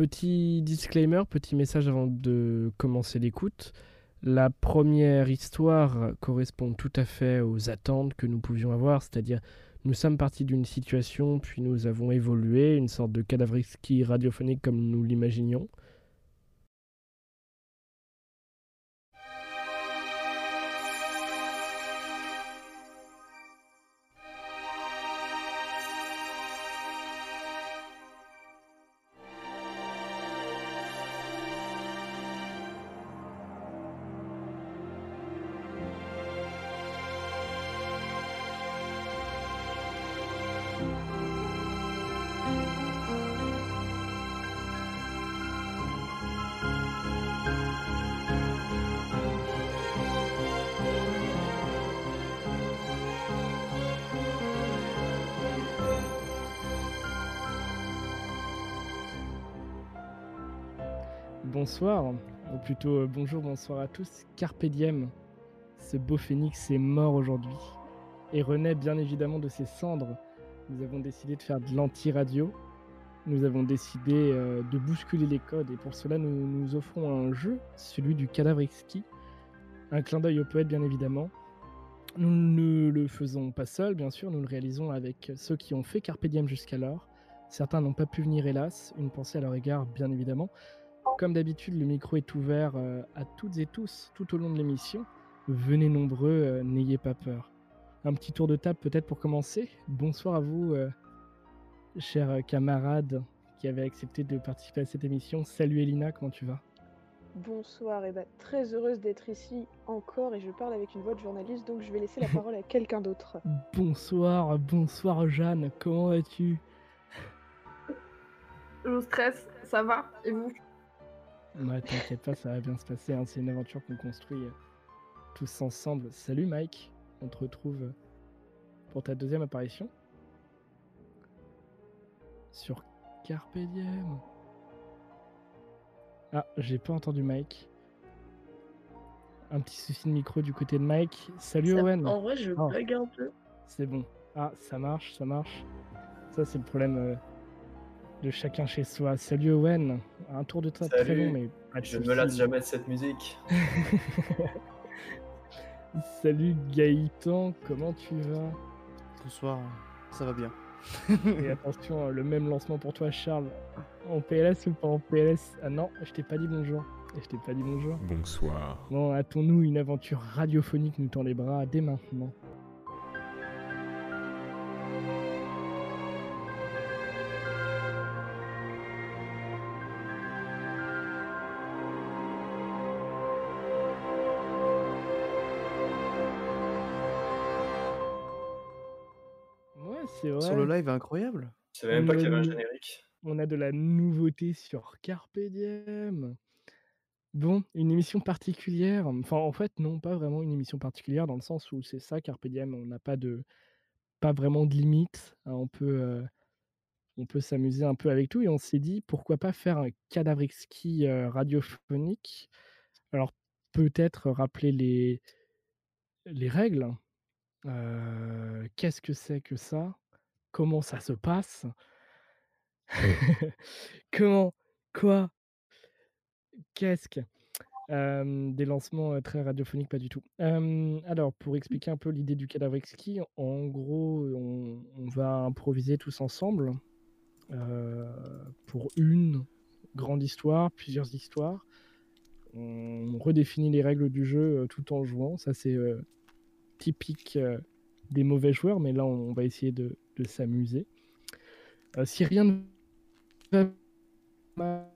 Petit disclaimer, petit message avant de commencer l'écoute. La première histoire correspond tout à fait aux attentes que nous pouvions avoir, c'est-à-dire nous sommes partis d'une situation, puis nous avons évolué, une sorte de cadavreski radiophonique comme nous l'imaginions. Bonsoir, ou plutôt euh, bonjour, bonsoir à tous. Carpe diem, ce beau phénix est mort aujourd'hui et renaît bien évidemment de ses cendres. Nous avons décidé de faire de l'anti-radio. Nous avons décidé euh, de bousculer les codes et pour cela nous nous offrons un jeu, celui du cadavre exquis. Un clin d'œil au poète bien évidemment. Nous ne le faisons pas seul, bien sûr, nous le réalisons avec ceux qui ont fait Carpe Diem jusqu'alors. Certains n'ont pas pu venir hélas, une pensée à leur égard bien évidemment. Comme d'habitude, le micro est ouvert euh, à toutes et tous tout au long de l'émission. Venez nombreux, euh, n'ayez pas peur. Un petit tour de table peut-être pour commencer. Bonsoir à vous, euh, chers camarades qui avaient accepté de participer à cette émission. Salut Elina, comment tu vas? Bonsoir, et bah, très heureuse d'être ici encore et je parle avec une voix de journaliste donc je vais laisser la parole à quelqu'un d'autre. Bonsoir, bonsoir Jeanne, comment vas-tu? Je stresse, ça va? Et vous? Ouais, t'inquiète pas, ça va bien se passer. hein, C'est une aventure qu'on construit euh, tous ensemble. Salut Mike, on te retrouve euh, pour ta deuxième apparition sur Carpe Diem. Ah, j'ai pas entendu Mike. Un petit souci de micro du côté de Mike. Salut Ça- Owen. En vrai, je Oh. bug un peu. C'est bon. Ah, ça marche, ça marche. Ça, c'est le problème euh, de chacun chez soi. Salut Owen. Un tour de table très Salut. long, mais pas de Je ne me lasse jamais de cette musique. Salut Gaëtan, comment tu vas? Bonsoir, ça va bien. Et attention, euh, le même lancement pour toi Charles. En PLS ou pas en PLS Ah non, je t'ai pas dit bonjour. Et je t'ai pas dit bonjour. Bonsoir. Bon, hâtons-nous une aventure radiophonique nous tend les bras dès maintenant. C'est vrai. Sur le live, incroyable. Je savais même pas qu'il y avait un générique. On a de la nouveauté sur Carpe Diem. Bon, une émission particulière. Enfin, en fait, non, pas vraiment une émission particulière dans le sens où c'est ça, Carpe Diem. On n'a pas de, pas vraiment de limite. hein, on peut, euh, on peut s'amuser un peu avec tout et on s'est dit pourquoi pas faire un cadavre exquis euh, radiophonique. Alors peut-être rappeler les, les règles. Euh, Qu'est-ce que c'est que ça? Comment ça se passe Comment Quoi Qu'est-ce que Euh, Des lancements très radiophoniques, pas du tout. Euh, alors, pour expliquer un peu l'idée du cadavre exquis, en gros, on, on va improviser tous ensemble euh, pour une grande histoire, plusieurs histoires. On redéfinit les règles du jeu tout en jouant. Ça, c'est typique des mauvais joueurs, mais là, on va essayer de, de s'amuser. Euh, si rien ne va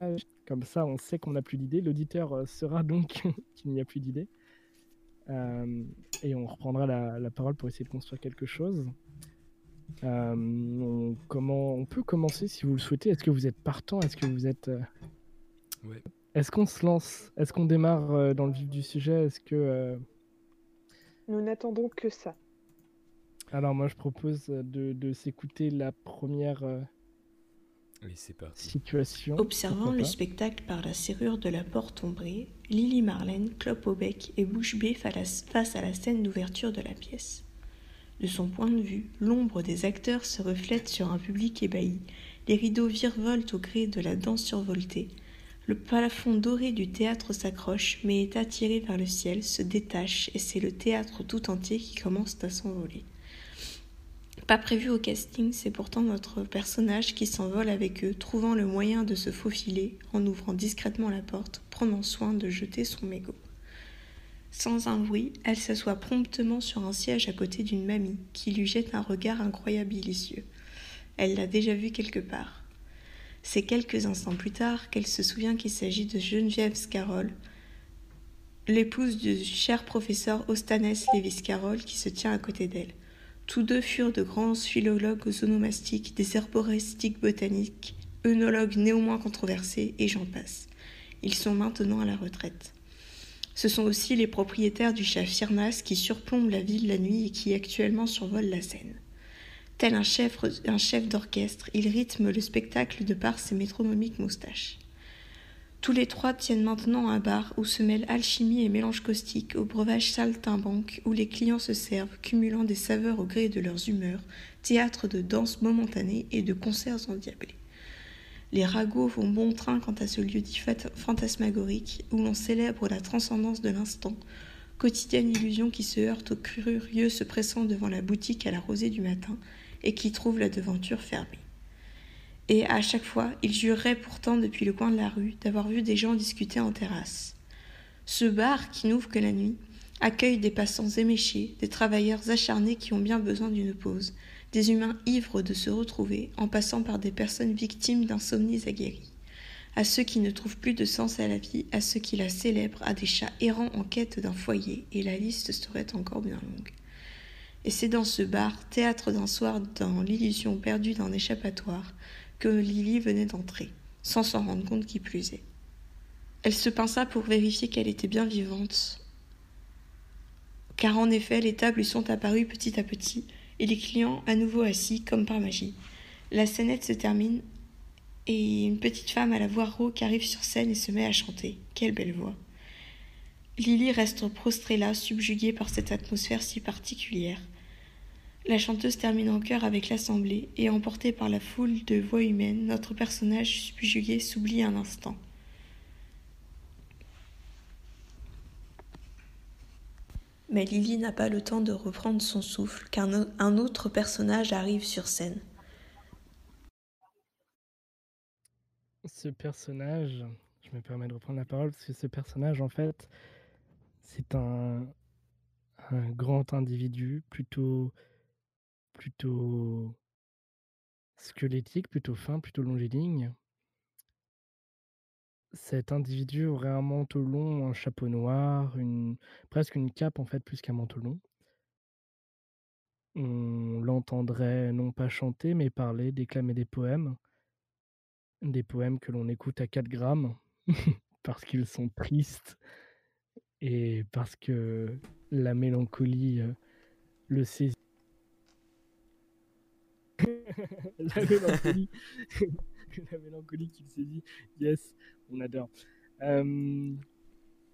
mal, comme ça, on sait qu'on n'a plus d'idées. L'auditeur euh, saura donc qu'il n'y a plus d'idées. Euh, et on reprendra la, la parole pour essayer de construire quelque chose. Euh, on, comment, on peut commencer si vous le souhaitez. Est-ce que vous êtes partant? Est-ce que vous êtes. euh, Ouais. Est-ce qu'on se lance? Est-ce qu'on démarre euh, dans le vif du sujet? Est-ce que. euh, Nous n'attendons que ça. Alors, moi, je propose de, de s'écouter la première euh, situation. Observant le spectacle par la serrure de la porte ombrée, Lily Marlène clope au bec et bouche bée face à la scène d'ouverture de la pièce. De son point de vue, l'ombre des acteurs se reflète sur un public ébahi, Les rideaux virevoltent au gré de la danse survoltée. Le plafond doré du théâtre s'accroche, mais est attiré par le ciel, se détache, et c'est le théâtre tout entier qui commence à s'envoler. Pas prévu au casting, c'est pourtant notre personnage qui s'envole avec eux, trouvant le moyen de se faufiler en ouvrant discrètement la porte, prenant soin de jeter son mégot. Sans un bruit, elle s'assoit promptement sur un siège à côté d'une mamie qui lui jette un regard incroyable délicieux. Elle l'a déjà vu quelque part. C'est quelques instants plus tard qu'elle se souvient qu'il s'agit de Geneviève Scarroll, l'épouse du cher professeur Ostanes Lewis Carroll qui se tient à côté d'elle. Tous deux furent de grands philologues onomastiques, des herboristiques botaniques, œnologues néanmoins controversés, et j'en passe. Ils sont maintenant à la retraite. Ce sont aussi les propriétaires du chat Firnas qui surplombe la ville la nuit et qui actuellement survolent la scène. Tel un chef, un chef d'orchestre, il rythme le spectacle de par ses métronomiques moustaches. Tous les trois tiennent maintenant un bar où se mêlent alchimie et mélange caustique, au breuvage saltimbanque, où les clients se servent, cumulant des saveurs au gré de leurs humeurs, théâtre de danse momentanée et de concerts endiablés. Les ragots vont bon train quant à ce lieu dit fantasmagorique, où l'on célèbre la transcendance de l'instant, quotidienne illusion qui se heurte aux curieux se pressant devant la boutique à la rosée du matin et qui trouve la devanture fermée et à chaque fois, il jurerait pourtant depuis le coin de la rue d'avoir vu des gens discuter en terrasse. Ce bar, qui n'ouvre que la nuit, accueille des passants éméchés, des travailleurs acharnés qui ont bien besoin d'une pause, des humains ivres de se retrouver, en passant par des personnes victimes d'insomnies aguerries. À ceux qui ne trouvent plus de sens à la vie, à ceux qui la célèbrent, à des chats errants en quête d'un foyer, et la liste serait encore bien longue. Et c'est dans ce bar, théâtre d'un soir dans l'illusion perdue d'un échappatoire, que Lily venait d'entrer, sans s'en rendre compte qui plus est. Elle se pinça pour vérifier qu'elle était bien vivante, car en effet les tables lui sont apparues petit à petit, et les clients à nouveau assis comme par magie. La scénette se termine, et une petite femme à la voix rauque arrive sur scène et se met à chanter. Quelle belle voix. Lily reste prostrée là, subjuguée par cette atmosphère si particulière. La chanteuse termine en chœur avec l'assemblée, et emportée par la foule de voix humaines, notre personnage subjugué s'oublie un instant. Mais Lily n'a pas le temps de reprendre son souffle, qu'un autre personnage arrive sur scène. Ce personnage, je me permets de reprendre la parole, parce que ce personnage, en fait, c'est un, un grand individu, plutôt plutôt squelettique, plutôt fin, plutôt longiligne. Cet individu aurait un manteau long, un chapeau noir, presque une cape en fait plus qu'un manteau long. On l'entendrait non pas chanter, mais parler, déclamer des poèmes. Des poèmes que l'on écoute à 4 grammes parce qu'ils sont tristes et parce que la mélancolie euh, le saisit. la mélancolie. la mélancolie qu'il s'est dit. Yes, on adore. Euh,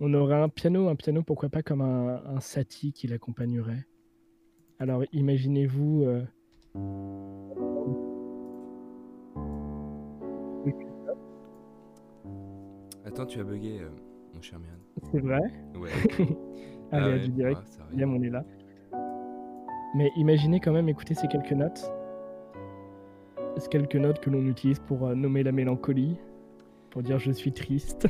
on aurait un piano, un piano pourquoi pas comme un, un sati qui l'accompagnerait. Alors imaginez-vous. Euh... Attends, tu as bugué, euh, mon cher Mian. C'est vrai? Ouais. Allez, Ah à ouais, du direct. ah. Bien, on est là. Mais imaginez quand même écouter ces quelques notes. Quelques notes que l'on utilise pour euh, nommer la mélancolie, pour dire je suis triste,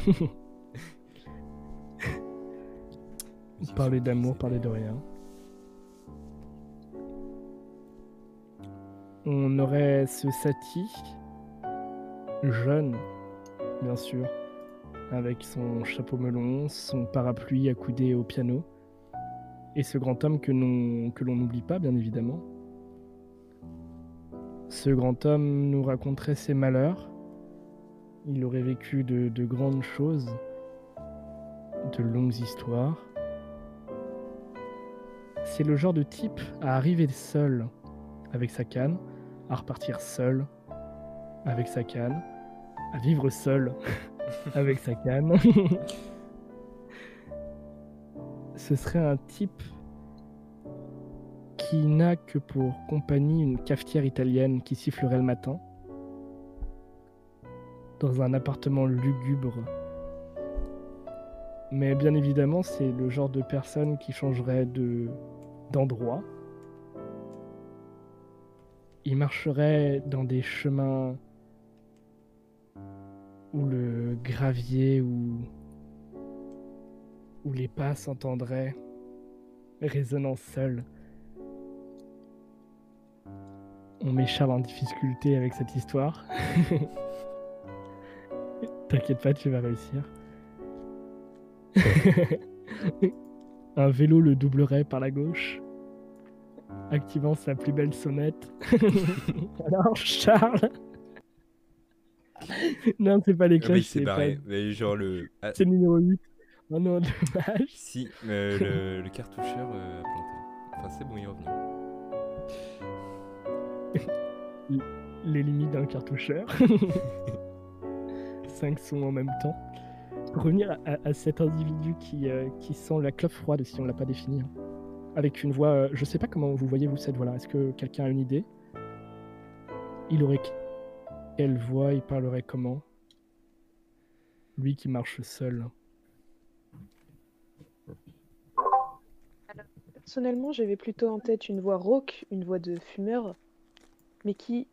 parler d'amour, parler de rien. On aurait ce Sati, jeune, bien sûr, avec son chapeau melon, son parapluie accoudé au piano, et ce grand homme que l'on n'oublie pas, bien évidemment. Ce grand homme nous raconterait ses malheurs. Il aurait vécu de, de grandes choses, de longues histoires. C'est le genre de type à arriver seul avec sa canne, à repartir seul avec sa canne, à vivre seul avec sa canne. Ce serait un type qui n'a que pour compagnie une cafetière italienne qui sifflerait le matin, dans un appartement lugubre. Mais bien évidemment, c'est le genre de personne qui changerait de d'endroit. Il marcherait dans des chemins où le gravier ou les pas s'entendraient résonnant seuls. On met Charles en difficulté avec cette histoire. T'inquiète pas, tu vas réussir. Un vélo le doublerait par la gauche, activant sa plus belle sonnette. Alors, Charles Non, c'est pas les Ah, mais il cloches, s'est c'est barré. pas- Mais genre le. Ah, c'est le numéro 8. Oh non, dommage. si, mais le, le cartoucheur euh, a planté. Enfin, c'est bon, il est revenu. les limites d'un cartoucheur. Cinq sons en même temps. Pour revenir à, cet individu qui, euh, qui sent la clope froide, si on l'a pas défini, hein. avec une voix, euh, je sais pas comment vous voyez vous cette voix-là. Est-ce que quelqu'un a une idée? Il aurait que- quelle voix? Il parlerait comment? Lui qui marche seul. Personnellement, j'avais plutôt en tête une voix rauque, une voix de fumeur, mais qui,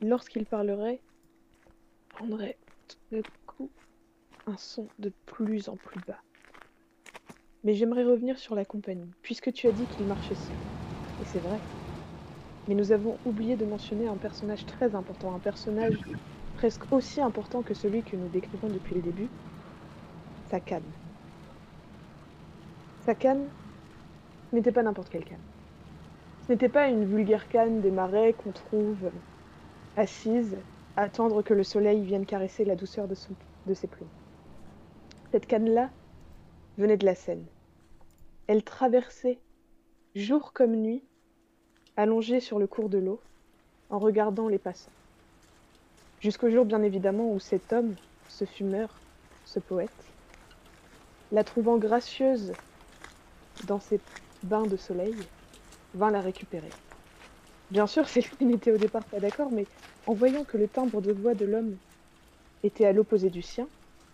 lorsqu'il parlerait, prendrait tout d'un coup un son de plus en plus bas. Mais j'aimerais revenir sur la compagnie, puisque tu as dit qu'il marchait seul. Et c'est vrai. Mais nous avons oublié de mentionner un personnage très important, un personnage presque aussi important que celui que nous décrivons depuis le début, sa canne. Sa canne, n'était pas n'importe quelle canne. Ce n'était pas une vulgaire canne des marais qu'on trouve assise à attendre que le soleil vienne caresser la douceur de, ses plumes. Cette canne-là venait de la Seine. Elle traversait, jour comme nuit, allongée sur le cours de l'eau, en regardant les passants. Jusqu'au jour, bien évidemment, où cet homme, ce fumeur, ce poète, la trouvant gracieuse dans ses bains de soleil, vint la récupérer. Bien sûr, Céline n'était au départ pas d'accord, mais en voyant que le timbre de voix de l'homme était à l'opposé du sien,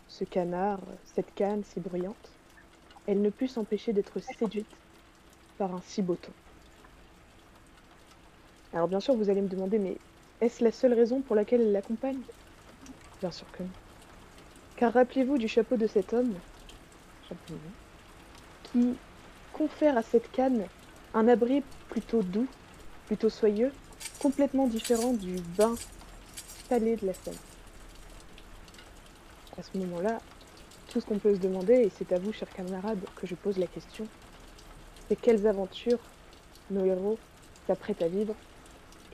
ce canard, cette canne si bruyante, elle ne put s'empêcher d'être séduite par un si beau ton. Alors bien sûr, vous allez me demander, mais est-ce la seule raison pour laquelle elle l'accompagne? Bien sûr que non. Car rappelez-vous du chapeau de cet homme, qui confère à cette canne un abri plutôt doux, plutôt soyeux, complètement différent du bain salé de la Seine. À ce moment-là, tout ce qu'on peut se demander, et c'est à vous, chers camarades, que je pose la question, c'est quelles aventures nos héros s'apprêtent à vivre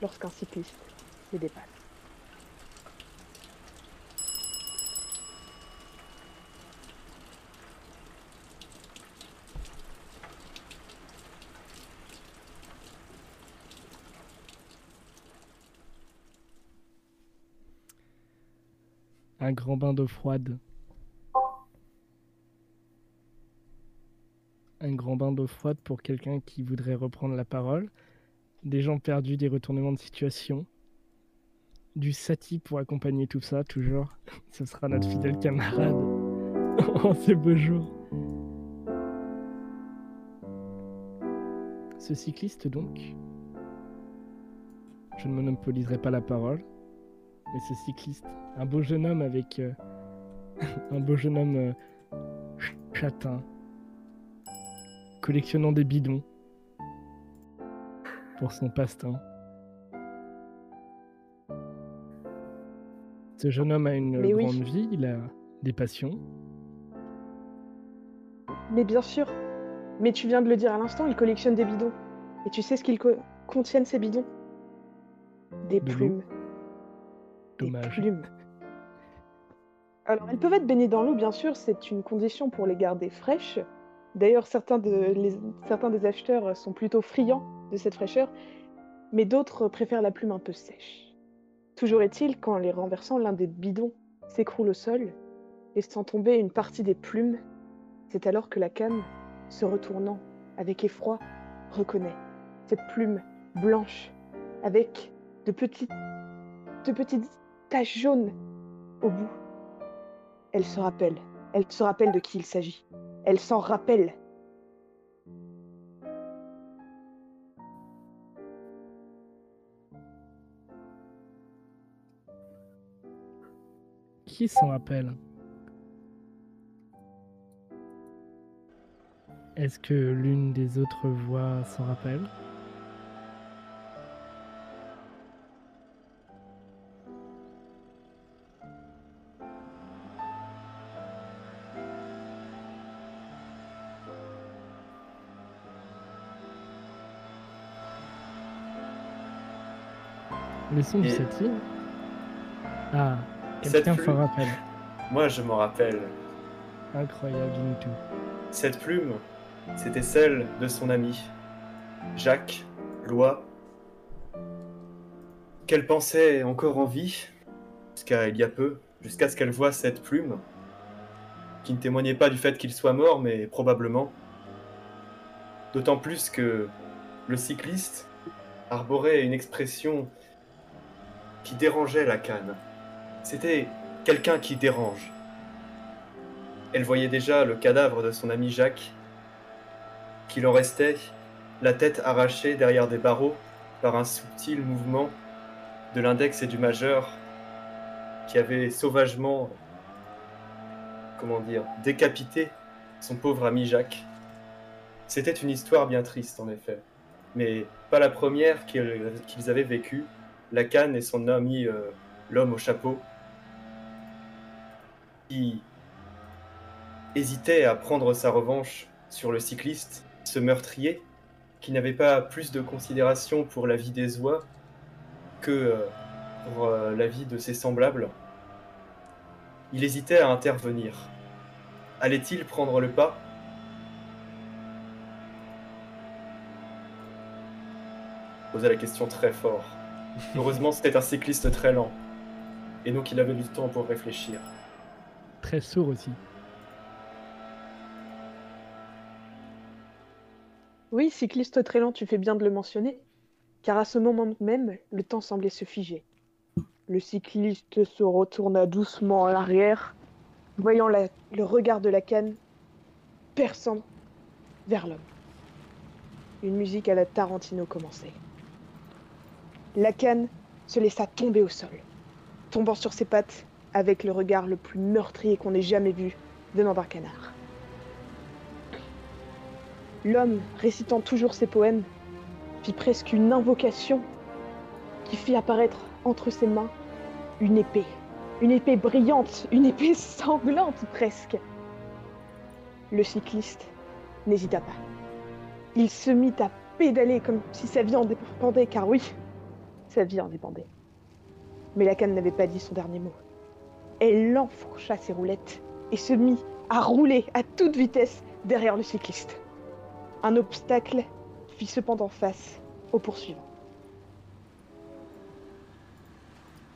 lorsqu'un cycliste les dépasse. Un grand bain d'eau froide. Un grand bain d'eau froide pour quelqu'un qui voudrait reprendre la parole. Des gens perdus, des retournements de situation. Du sati pour accompagner tout ça, toujours. Ce sera notre fidèle camarade en ces beaux jours. Ce cycliste, donc, je ne monopoliserai pas la parole, mais ce cycliste, un beau jeune homme avec euh, un beau jeune homme euh, ch- châtain, collectionnant des bidons pour son passe-temps. Ce jeune homme a une Mais oui. grande vie, il a des passions. Mais bien sûr, mais tu viens de le dire à l'instant, il collectionne des bidons. Et tu sais ce qu'ils co- contiennent ces bidons? Des De plumes. Dommage. plumes. Alors, elles peuvent être baignées dans l'eau, bien sûr, c'est une condition pour les garder fraîches. D'ailleurs, certains, de, les- certains des acheteurs sont plutôt friands de cette fraîcheur, mais d'autres préfèrent la plume un peu sèche. Toujours est-il qu'en les renversant, l'un des bidons s'écroule au sol, laissant tomber une partie des plumes. C'est alors que la canne, se retournant avec effroi, reconnaît cette plume blanche avec de petites, de petites jaunes au bout, elle se rappelle. Elle se rappelle de qui il s'agit. Elle s'en rappelle. Qui s'en rappelle? Est-ce que l'une des autres voix s'en rappelle? Le son Ah, quelqu'un s'en rappelle. Moi, je m'en rappelle. Incroyable, tout. Cette plume, c'était celle de son ami, Jacques Lois, qu'elle pensait encore en vie, jusqu'à il y a peu, jusqu'à ce qu'elle voie cette plume, qui ne témoignait pas du fait qu'il soit mort, mais probablement. D'autant plus que le cycliste arborait une expression qui dérangeait la canne. C'était quelqu'un qui dérange. Elle voyait déjà le cadavre de son ami Jacques, qu'il en restait, la tête arrachée derrière des barreaux par un subtil mouvement de l'index et du majeur qui avait sauvagement, comment dire, décapité son pauvre ami Jacques. C'était une histoire bien triste en effet, mais pas la première qu'ils qu'ils avaient vécue, la canne et son ami euh, l'homme au chapeau, qui hésitait à prendre sa revanche sur le cycliste, ce meurtrier, qui n'avait pas plus de considération pour la vie des oies que euh, pour euh, la vie de ses semblables. Il hésitait à intervenir. Allait-il prendre le pas? Posait la question très fort. Heureusement, c'était un cycliste très lent. Et donc, il avait du temps pour réfléchir. Très sourd aussi. Oui, cycliste très lent, tu fais bien de le mentionner, car à ce moment même, le temps semblait se figer. Le cycliste se retourna doucement en arrière, voyant la- le regard de la canne perçant vers l'homme. Une musique à la Tarantino commençait. La canne se laissa tomber au sol, tombant sur ses pattes avec le regard le plus meurtrier qu'on ait jamais vu venant d'un canard. L'homme, récitant toujours ses poèmes, fit presque une invocation qui fit apparaître entre ses mains une épée. Une épée brillante, une épée sanglante presque. Le cycliste n'hésita pas. Il se mit à pédaler comme si sa vie en dépendait, car oui, sa vie en dépendait. Mais la canne n'avait pas dit son dernier mot. Elle enfourcha ses roulettes et se mit à rouler à toute vitesse derrière le cycliste. Un obstacle fit cependant face au poursuivant.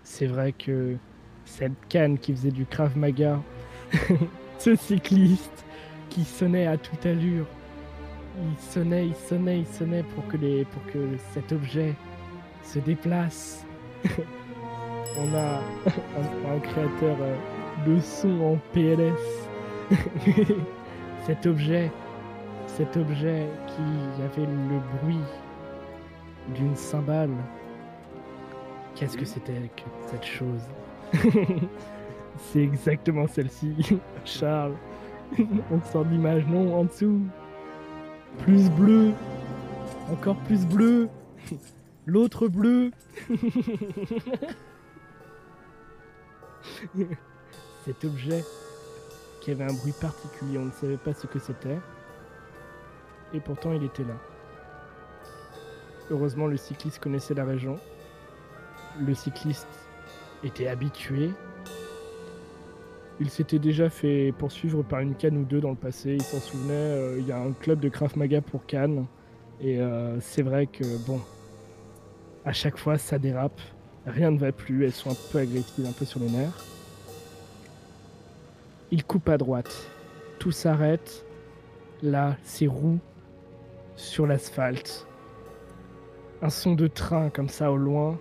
C'est vrai que cette canne qui faisait du Krav Maga, ce cycliste qui sonnait à toute allure, il sonnait, il sonnait, il sonnait pour que, pour que cet objet se déplace. On a un, un créateur euh, de son en PLS. cet objet, cet objet qui avait le bruit d'une cymbale. Qu'est-ce que c'était que cette chose? C'est exactement celle-ci, Charles. On sort l'image, non, en dessous. Plus bleu. Encore plus bleu. L'autre bleu. Cet objet qui avait un bruit particulier, on ne savait pas ce que c'était. Et pourtant, il était là. Heureusement, le cycliste connaissait la région. Le cycliste était habitué. Il s'était déjà fait poursuivre par une canne ou deux dans le passé. Il s'en souvenait. euh, il y a un club de Krav Maga pour Cannes. Et euh, c'est vrai que, bon, à chaque fois, ça dérape. Rien ne va plus. Elles sont un peu agressives, un peu sur les nerfs. Il coupe à droite. Tout s'arrête. Là, ses roues sur l'asphalte. Un son de train comme ça au loin.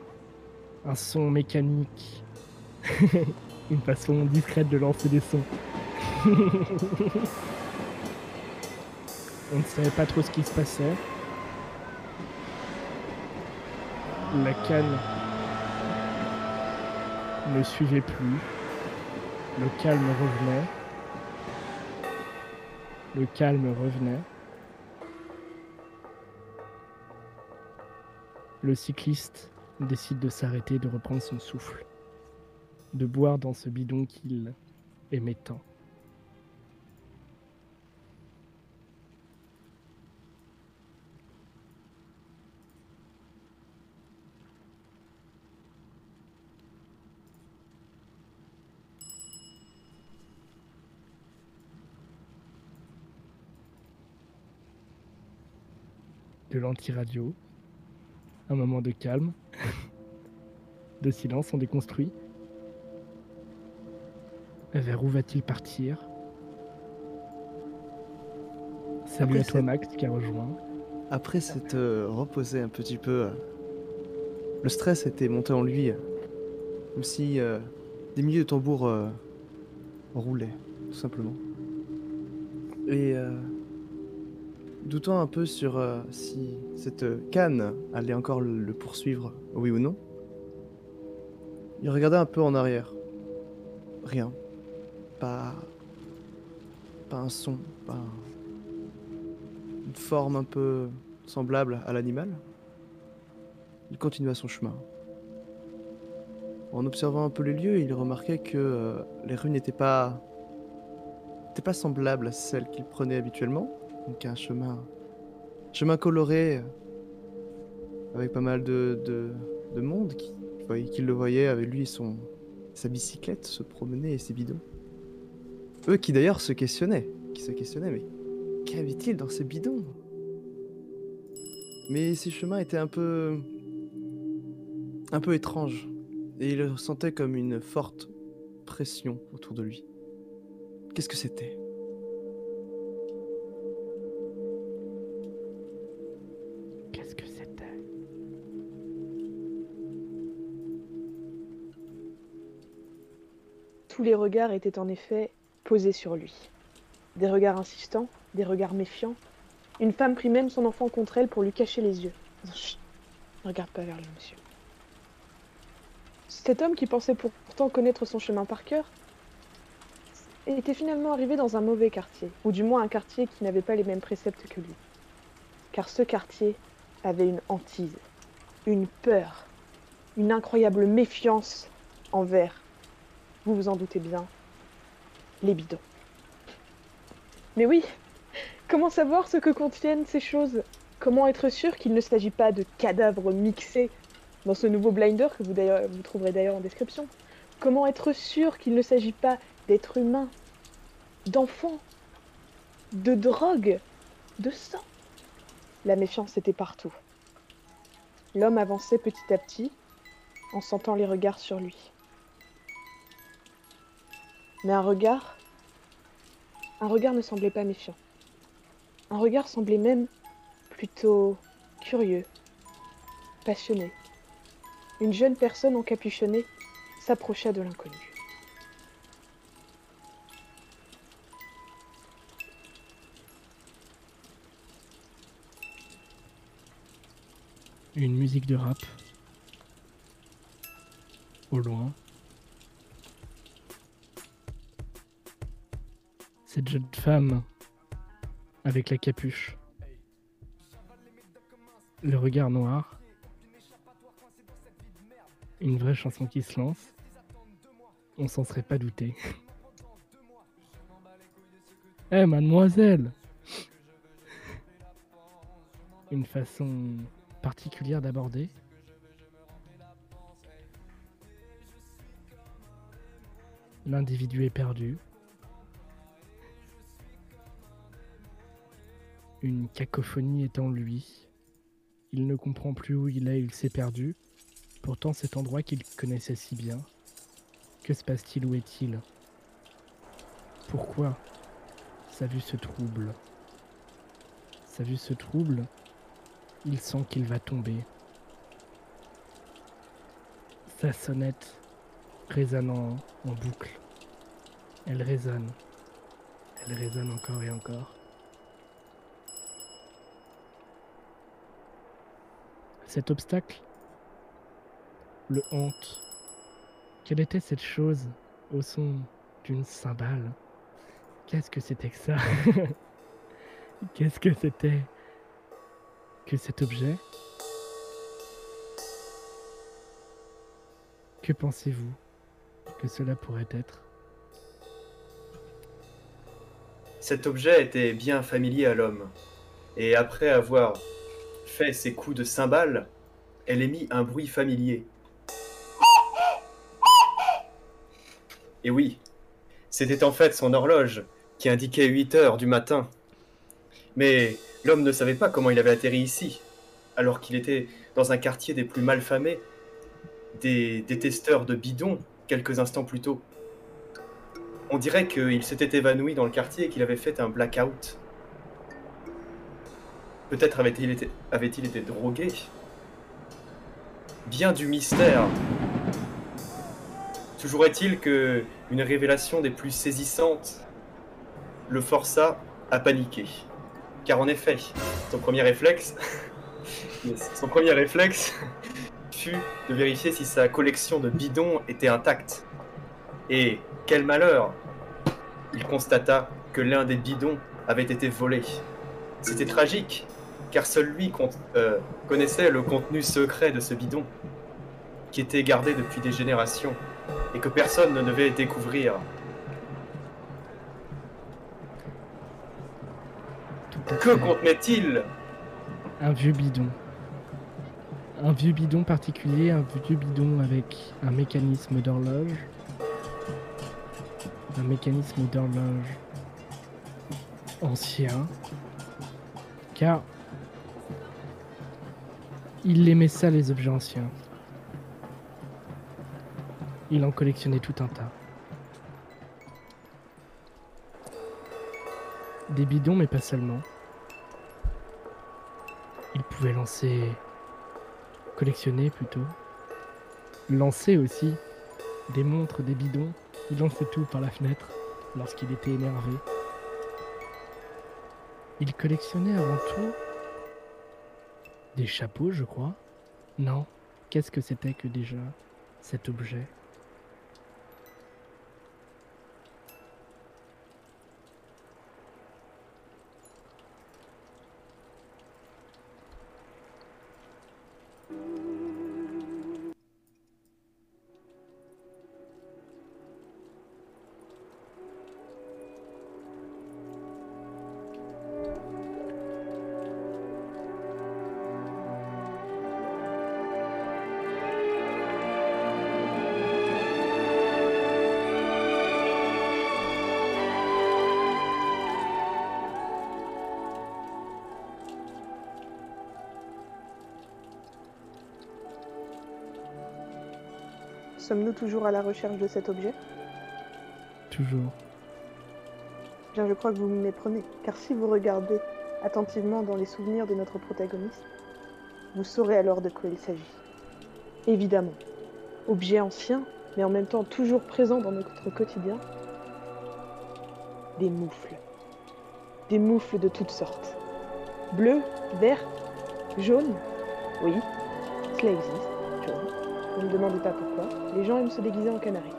Un son mécanique. Une façon discrète de lancer des sons. On ne savait pas trop ce qui se passait. La canne ne suivait plus. Le calme revenait. Le calme revenait. Le cycliste décide de s'arrêter, de reprendre son souffle, de boire dans ce bidon qu'il aimait tant. De l'anti-radio, un moment de calme, de silence, on déconstruit. Vers où va-t-il partir? Salut Après à toi Max qui a rejoint. Après s'être euh, reposé un petit peu, euh, le stress était monté en lui, euh, comme si euh, des milliers de tambours roulaient, tout simplement. Et doutant un peu sur euh, si cette euh, canne allait encore le, poursuivre, oui ou non, il regardait un peu en arrière. Rien. Pas. Pas un son, pas un- une forme un peu semblable à l'animal. Il continua son chemin. En observant un peu les lieux, il remarquait que euh, les rues n'étaient pas n'étaient pas semblables à celles qu'il prenait habituellement. Donc un chemin chemin coloré euh, avec pas mal de, de, de monde qui, le voyait avec lui et son sa bicyclette se promener et ses bidons. Eux qui d'ailleurs se questionnaient, qui se questionnaient mais Qu'avait-il dans ces bidons? Mais ces chemins étaient un peu. un peu étranges. Et il ressentait comme une forte pression autour de lui. Qu'est-ce que c'était? Tous les regards étaient en effet posés sur lui. Des regards insistants, des regards méfiants. Une femme prit même son enfant contre elle pour lui cacher les yeux. Chut, ne regarde pas vers lui, monsieur. Cet homme qui pensait pourtant connaître son chemin par cœur était finalement arrivé dans un mauvais quartier, ou du moins un quartier qui n'avait pas les mêmes préceptes que lui. Car ce quartier avait une hantise, une peur, une incroyable méfiance envers vous vous en doutez bien, les bidons. Mais oui, comment savoir ce que contiennent ces choses? Comment être sûr qu'il ne s'agit pas de cadavres mixés dans ce nouveau blinder que vous, trouverez d'ailleurs en description? Comment être sûr qu'il ne s'agit pas d'êtres humains, d'enfants, de drogue, de sang? La méfiance était partout. L'homme avançait petit à petit en sentant les regards sur lui. Mais un regard, un regard ne semblait pas méfiant. Un regard semblait même plutôt curieux, passionné. Une jeune personne encapuchonnée s'approcha de l'inconnu. Une musique de rap. Au loin. Cette jeune femme avec la capuche. Le regard noir. Une vraie chanson qui se lance. On s'en serait pas douté. Eh mademoiselle Une façon particulière d'aborder. L'individu est perdu. Une cacophonie est en lui. Il ne comprend plus où il est, il s'est perdu. Pourtant cet endroit qu'il connaissait si bien. Que se passe-t-il Où est-il? Pourquoi? Sa vue se trouble Sa vue se trouble. Il sent qu'il va tomber. Sa sonnette résonne en, en boucle. Elle résonne. Elle résonne encore et encore. Cet obstacle le hante. Quelle était cette chose au son d'une cymbale? Qu'est-ce que c'était que ça? Qu'est-ce que c'était que cet objet? Que pensez-vous que cela pourrait être? Cet objet était bien familier à l'homme, et après avoir fait ses coups de cymbale, elle émit un bruit familier. Et oui, c'était en fait son horloge qui indiquait 8 heures du matin. Mais l'homme ne savait pas comment il avait atterri ici, alors qu'il était dans un quartier des plus malfamés, des détesteurs de bidons quelques instants plus tôt. On dirait qu'il s'était évanoui dans le quartier et qu'il avait fait un blackout. Peut-être avait-il été, drogué Bien du mystère. Toujours est-il que une révélation des plus saisissantes le força à paniquer. Car en effet, son premier réflexe, son premier réflexe fut de vérifier si sa collection de bidons était intacte. Et quel malheur Il constata que l'un des bidons avait été volé. C'était tragique, car seul lui euh, connaissait le contenu secret de ce bidon, qui était gardé depuis des générations, et que personne ne devait découvrir. Que contenait-il? Un vieux bidon. Un vieux bidon particulier, un vieux bidon avec un mécanisme d'horloge. Un mécanisme d'horloge ancien. Car il aimait ça les objets anciens. Il en collectionnait tout un tas. Des bidons, mais pas seulement. Il pouvait lancer. collectionner plutôt. Lancer aussi. Des montres, des bidons. Il lançait tout par la fenêtre lorsqu'il était énervé. Il collectionnait avant tout. Des chapeaux, je crois. Non. Qu'est-ce que c'était que déjà cet objet? Sommes-nous toujours à la recherche de cet objet? Toujours. Bien, je crois que vous me méprenez, car si vous regardez attentivement dans les souvenirs de notre protagoniste, vous saurez alors de quoi il s'agit. Évidemment, objet ancien, mais en même temps toujours présent dans notre quotidien, des moufles. Des moufles de toutes sortes. Bleues, vertes, jaunes, oui, cela existe, jaune. Ne me demandez pas pourquoi, les gens aiment se déguiser en canari.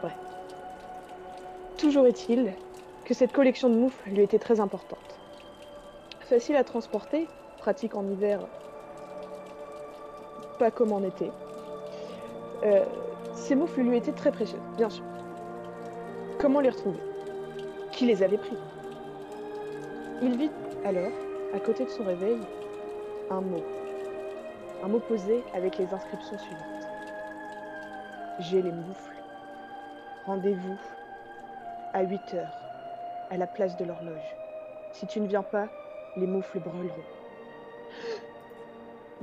Bref. Toujours est-il que cette collection de moufles lui était très importante. Facile à transporter, pratique en hiver, pas comme en été. Euh, ces moufles lui étaient très précieuses, bien sûr. Comment les retrouver? Qui les avait pris? Il vit alors, à côté de son réveil, un mot. Un mot posé avec les inscriptions suivantes. J'ai les moufles. Rendez-vous à 8 heures, à la place de l'horloge. Si tu ne viens pas, les moufles brûleront.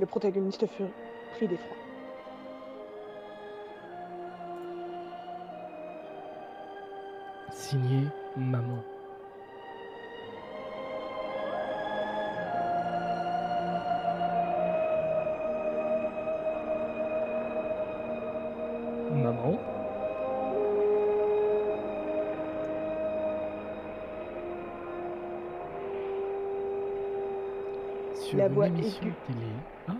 Le protagoniste fut pris d'effroi. Signé Maman. La voix aiguë. télé. Ah,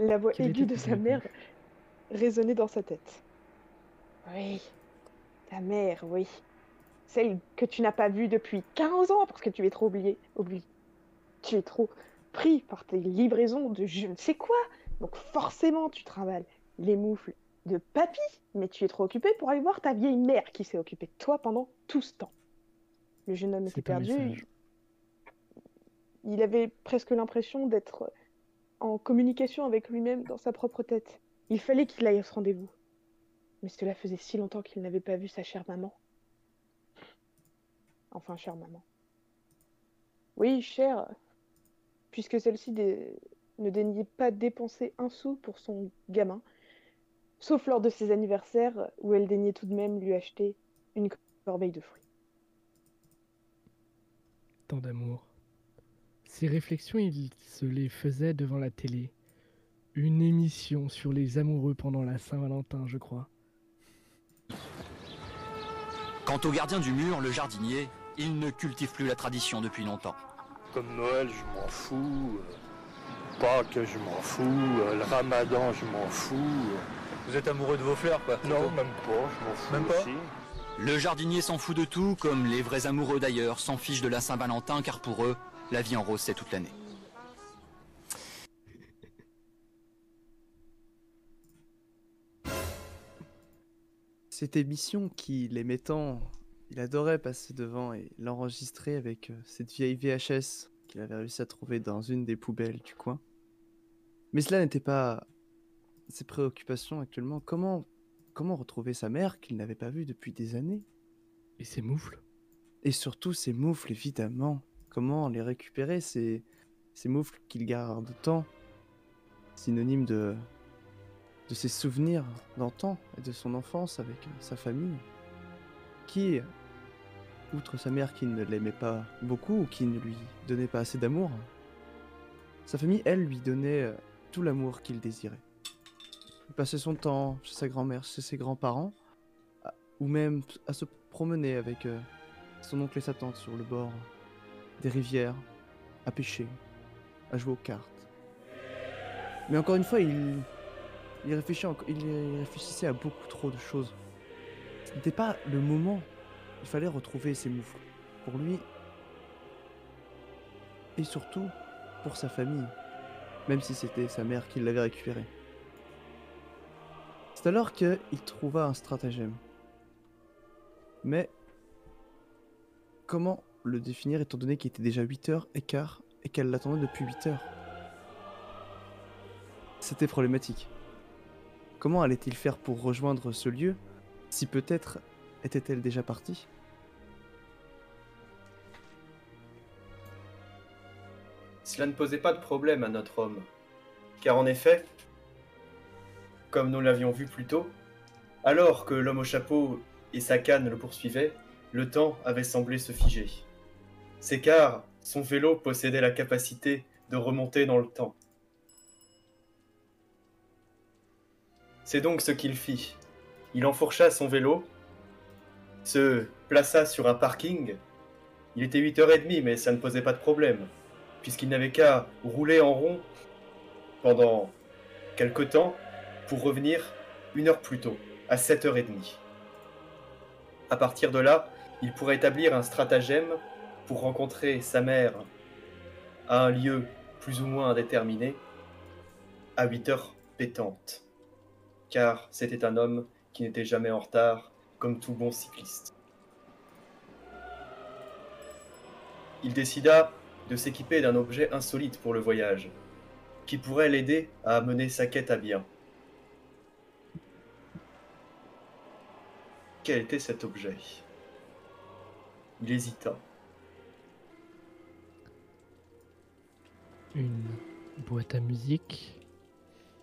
La voix Quelle aiguë était de sa mère résonnait dans sa tête. Oui, ta mère, oui. Celle que tu n'as pas vue depuis 15 ans parce que tu es trop oublié. Oublie. Tu es trop pris par tes livraisons de je ne sais quoi. Donc forcément, tu travailles les moufles de papy, mais tu es trop occupé pour aller voir ta vieille mère qui s'est occupée de toi pendant tout ce temps. Le jeune homme était perdu. message. Il avait presque l'impression d'être en communication avec lui-même dans sa propre tête. Il fallait qu'il aille à ce rendez-vous. Mais cela faisait si longtemps qu'il n'avait pas vu sa chère maman. Enfin, chère maman. Oui, chère, puisque celle-ci ne daignait pas dépenser un sou pour son gamin, sauf lors de ses anniversaires où elle daignait tout de même lui acheter une corbeille de fruits. Tant d'amour. Ces réflexions, il se les faisait devant la télé. Une émission sur les amoureux pendant la Saint-Valentin, je crois. Quant au gardien du mur, le jardinier, il ne cultive plus la tradition depuis longtemps. Comme Noël, je m'en fous. euh, Pâques, je m'en fous. euh, Le Ramadan, je m'en fous. euh. Vous êtes amoureux de vos fleurs, quoi Non, même pas, je m'en fous Même pas aussi. Le jardinier s'en fout de tout, comme les vrais amoureux d'ailleurs s'en fichent de la Saint-Valentin, car pour eux, la vie en rose c'est toute l'année. Cette émission qu'il aimait tant, il adorait passer devant et l'enregistrer avec euh, cette vieille VHS qu'il avait réussi à trouver dans une des poubelles du coin. Mais cela n'était pas ses préoccupations actuellement. Comment, comment retrouver sa mère qu'il n'avait pas vue depuis des années? Et ses moufles? Et surtout ses moufles, évidemment. Comment les récupérer, ces, ces moufles qu'il garde tant Synonyme de, de ses souvenirs d'antan et de son enfance avec euh, sa famille. Qui, outre sa mère qui ne l'aimait pas beaucoup ou qui ne lui donnait pas assez d'amour, sa famille, elle, lui donnait euh, tout l'amour qu'il désirait. Il passait son temps chez sa grand-mère, chez ses grands-parents, ou même à se promener avec euh, son oncle et sa tante sur le bord des rivières, à pêcher, à jouer aux cartes. Mais encore une fois, il, il, réfléchissait à beaucoup trop de choses. Ce n'était pas le moment. Il fallait retrouver ses moufles. Pour lui. Et surtout, pour sa famille. Même si c'était sa mère qui l'avait récupéré. C'est alors qu'il trouva un stratagème. Mais comment le définir étant donné qu'il était déjà 8h15 et qu'elle l'attendait depuis 8h C'était problématique. Comment allait-il faire pour rejoindre ce lieu si peut-être était-elle déjà partie? Cela ne posait pas de problème à notre homme. Car en effet, comme nous l'avions vu plus tôt, alors que l'homme au chapeau et sa canne le poursuivaient, le temps avait semblé se figer. C'est car son vélo possédait la capacité de remonter dans le temps. C'est donc ce qu'il fit. Il enfourcha son vélo, se plaça sur un parking. Il était 8h30, mais ça ne posait pas de problème, puisqu'il n'avait qu'à rouler en rond pendant quelque temps pour revenir une heure plus tôt, à 7h30. À partir de là, il pourrait établir un stratagème pour rencontrer sa mère à un lieu plus ou moins indéterminé à 8 heures pétantes. Car c'était un homme qui n'était jamais en retard, comme tout bon cycliste. Il décida de s'équiper d'un objet insolite pour le voyage, qui pourrait l'aider à mener sa quête à bien. Quel était cet objet? Il hésita. Une boîte à musique.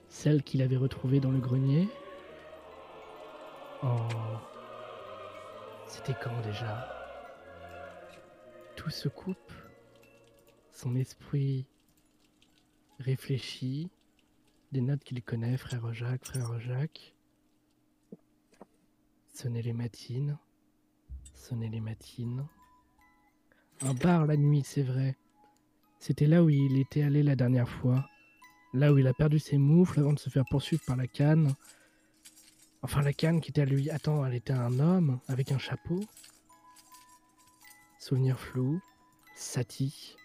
Celle qu'il avait retrouvée dans le grenier. Oh. C'était quand déjà? Tout se coupe. Son esprit réfléchit. Des notes qu'il connaît, frère Jacques, frère Jacques. Sonner les matines. Sonner les matines. Un bar la nuit, c'est vrai. C'était là où il était allé la dernière fois. Là où il a perdu ses moufles avant de se faire poursuivre par la canne. Enfin, la canne qui était à lui. Attends, elle était un homme avec un chapeau. Souvenir flou. Satie.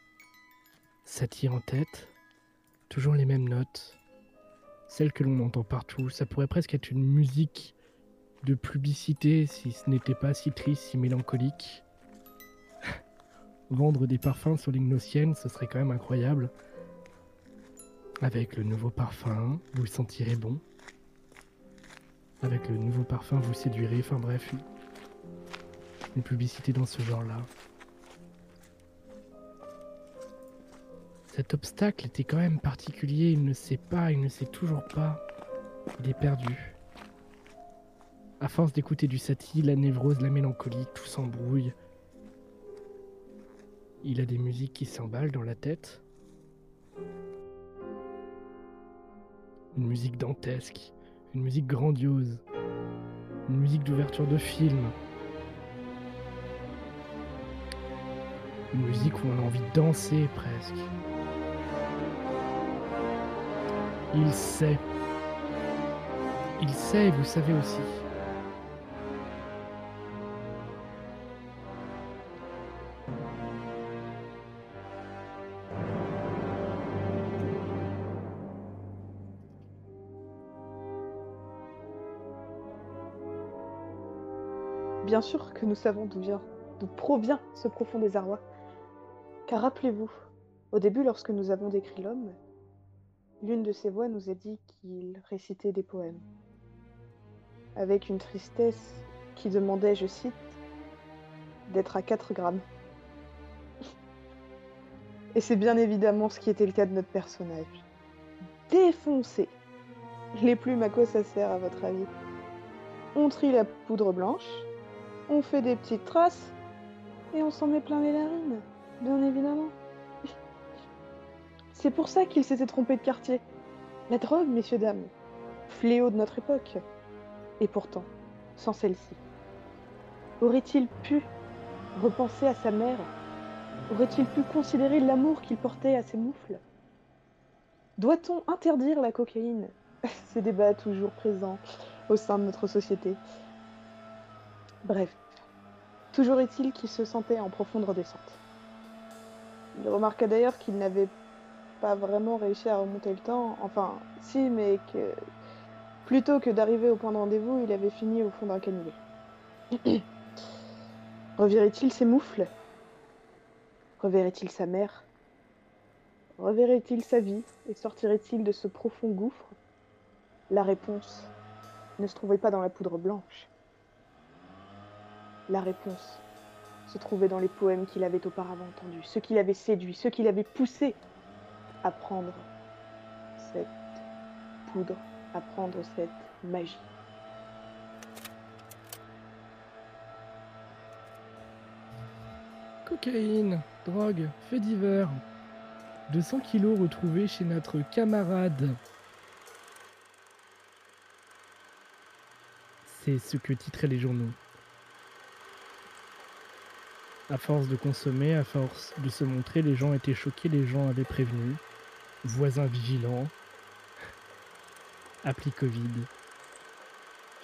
Satie en tête. Toujours les mêmes notes. Celles que l'on entend partout. Ça pourrait presque être une musique de publicité si ce n'était pas si triste, si mélancolique. Vendre des parfums sur l'Ignocienne, ce serait quand même incroyable. Avec le nouveau parfum, vous sentirez bon. Avec le nouveau parfum, vous séduirez. Enfin bref, une, une publicité dans ce genre-là. Cet obstacle était quand même particulier. Il ne sait pas, il ne sait toujours pas. Il est perdu. À force d'écouter du Satie, la névrose, la mélancolie, tout s'embrouille. Il a des musiques qui s'emballent dans la tête. Une musique dantesque, une musique grandiose, une musique d'ouverture de film. Une musique où on a envie de danser presque. Il sait. Il sait vous savez aussi. Bien sûr que nous savons d'où vient, d'où provient ce profond désarroi. Car rappelez-vous, au début, lorsque nous avons décrit l'homme, l'une de ses voix nous a dit qu'il récitait des poèmes. Avec une tristesse qui demandait, je cite, d'être à 4 grammes. Et c'est bien évidemment ce qui était le cas de notre personnage. Défoncé. Les plumes, à quoi ça sert, à votre avis? On trie la poudre blanche, on fait des petites traces, et on s'en met plein les narines, bien évidemment. C'est pour ça qu'il s'était trompé de quartier. La drogue, messieurs, dames, fléau de notre époque. Et pourtant, sans celle-ci, aurait-il pu repenser à sa mère? Aurait-il pu considérer l'amour qu'il portait à ses moufles? Doit-on interdire la cocaïne? Ces débats toujours présents au sein de notre société. Bref, toujours est-il qu'il se sentait en profonde redescente. Il remarqua d'ailleurs qu'il n'avait pas vraiment réussi à remonter le temps, enfin, si, mais que plutôt que d'arriver au point de rendez-vous, il avait fini au fond d'un canivet. Reverrait-il ses moufles? Reverrait-il sa mère? Reverrait-il sa vie? Et sortirait-il de ce profond gouffre? La réponse ne se trouvait pas dans la poudre blanche. La réponse se trouvait dans les poèmes qu'il avait auparavant entendus, ceux qui l'avaient séduit, ceux qui l'avaient poussé à prendre cette poudre, à prendre cette magie. Cocaïne, drogue, faits divers. 200 kilos retrouvés chez notre camarade. C'est ce que titraient les journaux. À force de consommer, à force de se montrer, les gens étaient choqués, les gens avaient prévenu. Voisins vigilants. Appli Covid.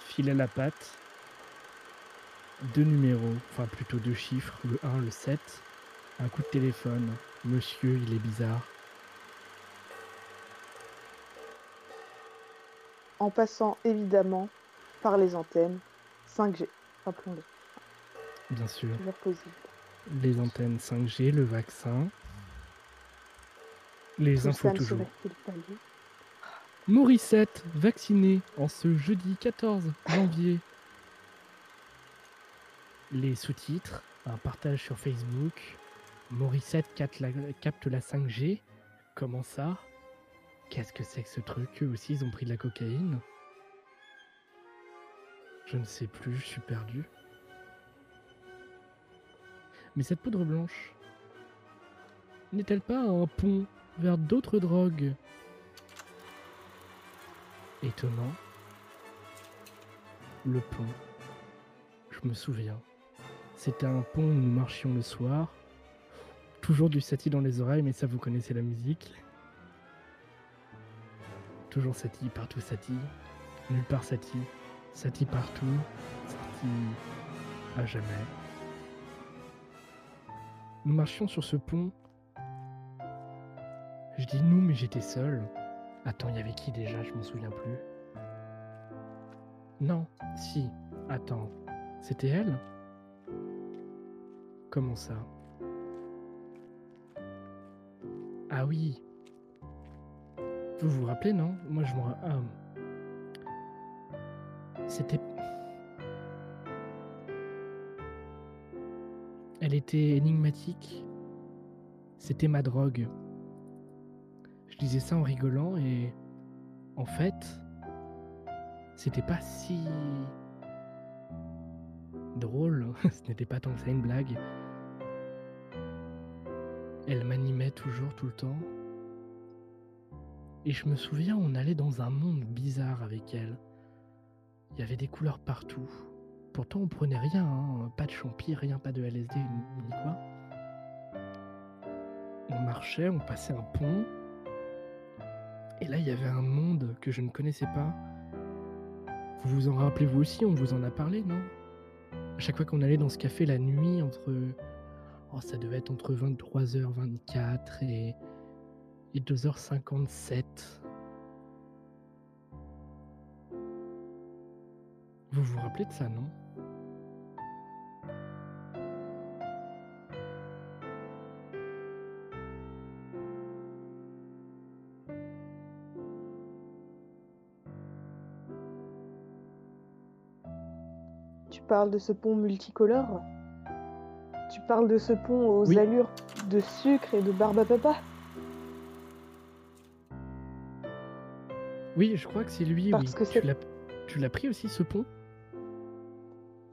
Fil à la patte. Deux numéros, enfin plutôt deux chiffres, le 1, le 7. Un coup de téléphone. Monsieur, il est bizarre. En passant évidemment par les antennes 5G, rappelons-le. Bien sûr. Toujours. Les antennes 5G, le vaccin. Les Tout infos toujours. Morissette, vaccinée en ce jeudi 14 janvier. Les sous-titres, un partage sur Facebook. Morissette capte la, capte la 5G. Comment ça? Qu'est-ce que c'est que ce truc? Eux aussi, ils ont pris de la cocaïne? Je ne sais plus, je suis perdu. Mais cette poudre blanche n'est-elle pas un pont vers d'autres drogues? Étonnant. Le pont. Je me souviens. C'était un pont où nous marchions le soir. Toujours du Satie dans les oreilles, mais ça, vous connaissez la musique. Toujours Satie, partout Satie. Nulle part Satie. Satie partout. Satie à jamais. Nous marchions sur ce pont. Je dis nous, mais j'étais seul. Attends, il y avait qui déjà? Je m'en souviens plus. Non, si. Attends, c'était elle? Comment ça? Ah oui. Vous vous rappelez, non? Moi, je me ra- ah. C'était. Elle était énigmatique. C'était ma drogue. Je disais ça en rigolant et. En fait. C'était pas si. drôle. Ce n'était pas tant que ça une blague. Elle m'animait toujours, tout le temps. Et je me souviens, on allait dans un monde bizarre avec elle. Il y avait des couleurs partout. Pourtant, on prenait rien, hein, pas de champi, rien, pas de LSD, ni quoi. On marchait, on passait un pont. Et là, il y avait un monde que je ne connaissais pas. Vous vous en rappelez vous aussi, on vous en a parlé, non? À chaque fois qu'on allait dans ce café la nuit, entre. Oh, ça devait être entre 23h24 et, et 2h57. Vous vous rappelez de ça, non? Parles de ce pont multicolore Tu parles de ce pont aux Oui. allures de sucre et de barbe à papa Oui, je crois que c'est lui, Parce oui. que Tu c'est- l'as- Tu l'as pris aussi, ce pont?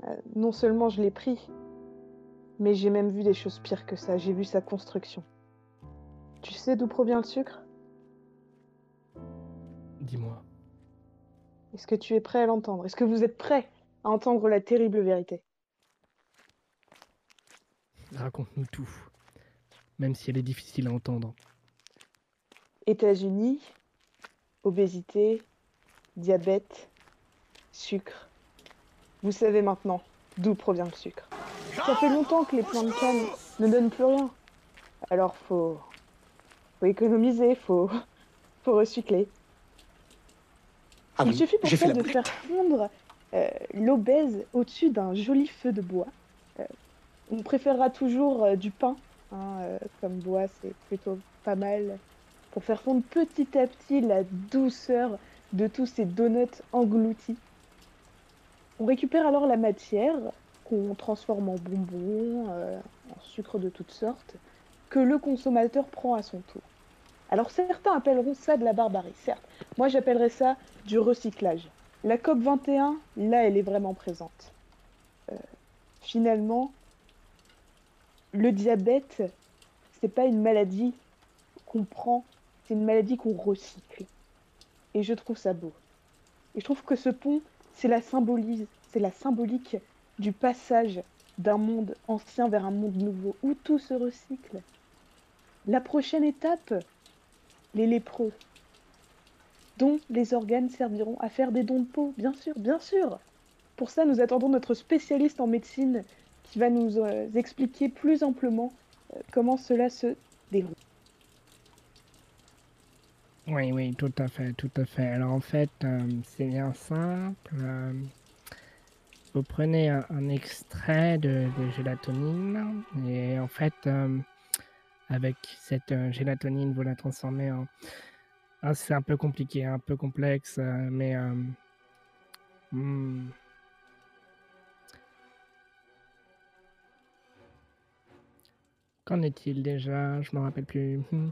Euh, Non seulement je l'ai pris, mais j'ai même vu des choses pires que ça. J'ai vu sa construction. Tu sais d'où provient le sucre? Dis-moi. Est-ce que tu es prêt à l'entendre? Est-ce que vous êtes prêt à entendre la terrible vérité Raconte-nous tout. Même si elle est difficile à entendre. États-Unis, obésité, diabète, sucre. Vous savez maintenant d'où provient le sucre. Ça fait longtemps que les plants de canne ne donnent plus rien. Alors faut, faut économiser, faut, faut recycler. Ah Il oui, suffit pour ça de faire fondre l'obèse au-dessus d'un joli feu de bois. Euh, on préférera toujours euh, du pain, hein, euh, comme bois, c'est plutôt pas mal pour faire fondre petit à petit la douceur de tous ces donuts engloutis. On récupère alors la matière qu'on transforme en bonbons, euh, en sucre de toutes sortes, que le consommateur prend à son tour. Alors certains appelleront ça de la barbarie, certes. Moi j'appellerais ça du recyclage. La COP 21, là elle est vraiment présente. Euh, finalement, le diabète, c'est pas une maladie qu'on prend, c'est une maladie qu'on recycle. Et je trouve ça beau. Et je trouve que ce pont, c'est la symbolise, c'est la symbolique du passage d'un monde ancien vers un monde nouveau, où tout se recycle. La prochaine étape, les lépreux, dont les organes serviront à faire des dons de peau, bien sûr, bien sûr. Pour ça, nous attendons notre spécialiste en médecine qui va nous euh, expliquer plus amplement euh, comment cela se déroule. Oui, oui, tout à fait, tout à fait. Alors en fait, euh, c'est bien simple. vous prenez un, extrait de, de gélatonine et en fait, avec cette gélatonine, vous la transformez en... Ah, c'est un peu compliqué, un peu complexe, euh, mais... euh, hmm. Qu'en est-il déjà? Je me rappelle plus. Hmm.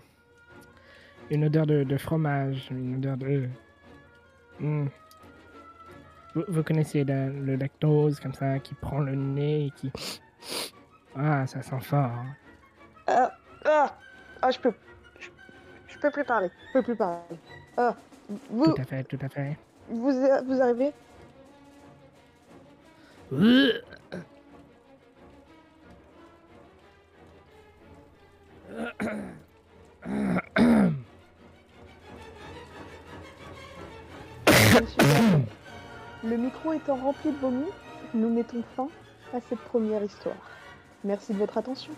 Une odeur de, fromage, une odeur de... Hmm. Vous, connaissez le lactose comme ça, qui prend le nez et qui... Ah, ça sent fort. Ah, ah, ah, je peux, peux plus parler, je peux plus parler. Ah, vous, Tout à fait, tout à fait. vous, vous arrivez? Monsieur le micro étant rempli de vomi, nous mettons fin à cette première histoire. Merci de votre attention.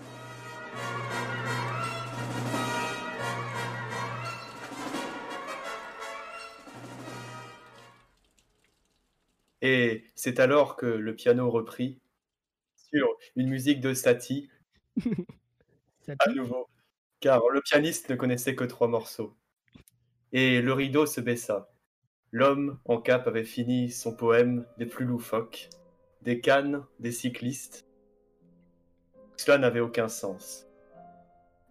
Et c'est alors que le piano reprit sur une musique de Satie, à nouveau, car le pianiste ne connaissait que trois morceaux. Et le rideau se baissa. L'homme en cape avait fini son poème des plus loufoques, des cannes, des cyclistes. Cela n'avait aucun sens.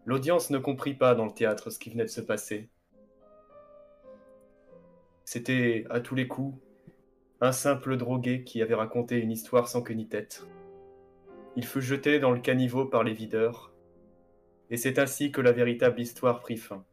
L'audience ne comprit pas dans le théâtre ce qui venait de se passer. C'était à tous les coups un simple drogué qui avait raconté une histoire sans queue ni tête. Il fut jeté dans le caniveau par les videurs, et c'est ainsi que la véritable histoire prit fin.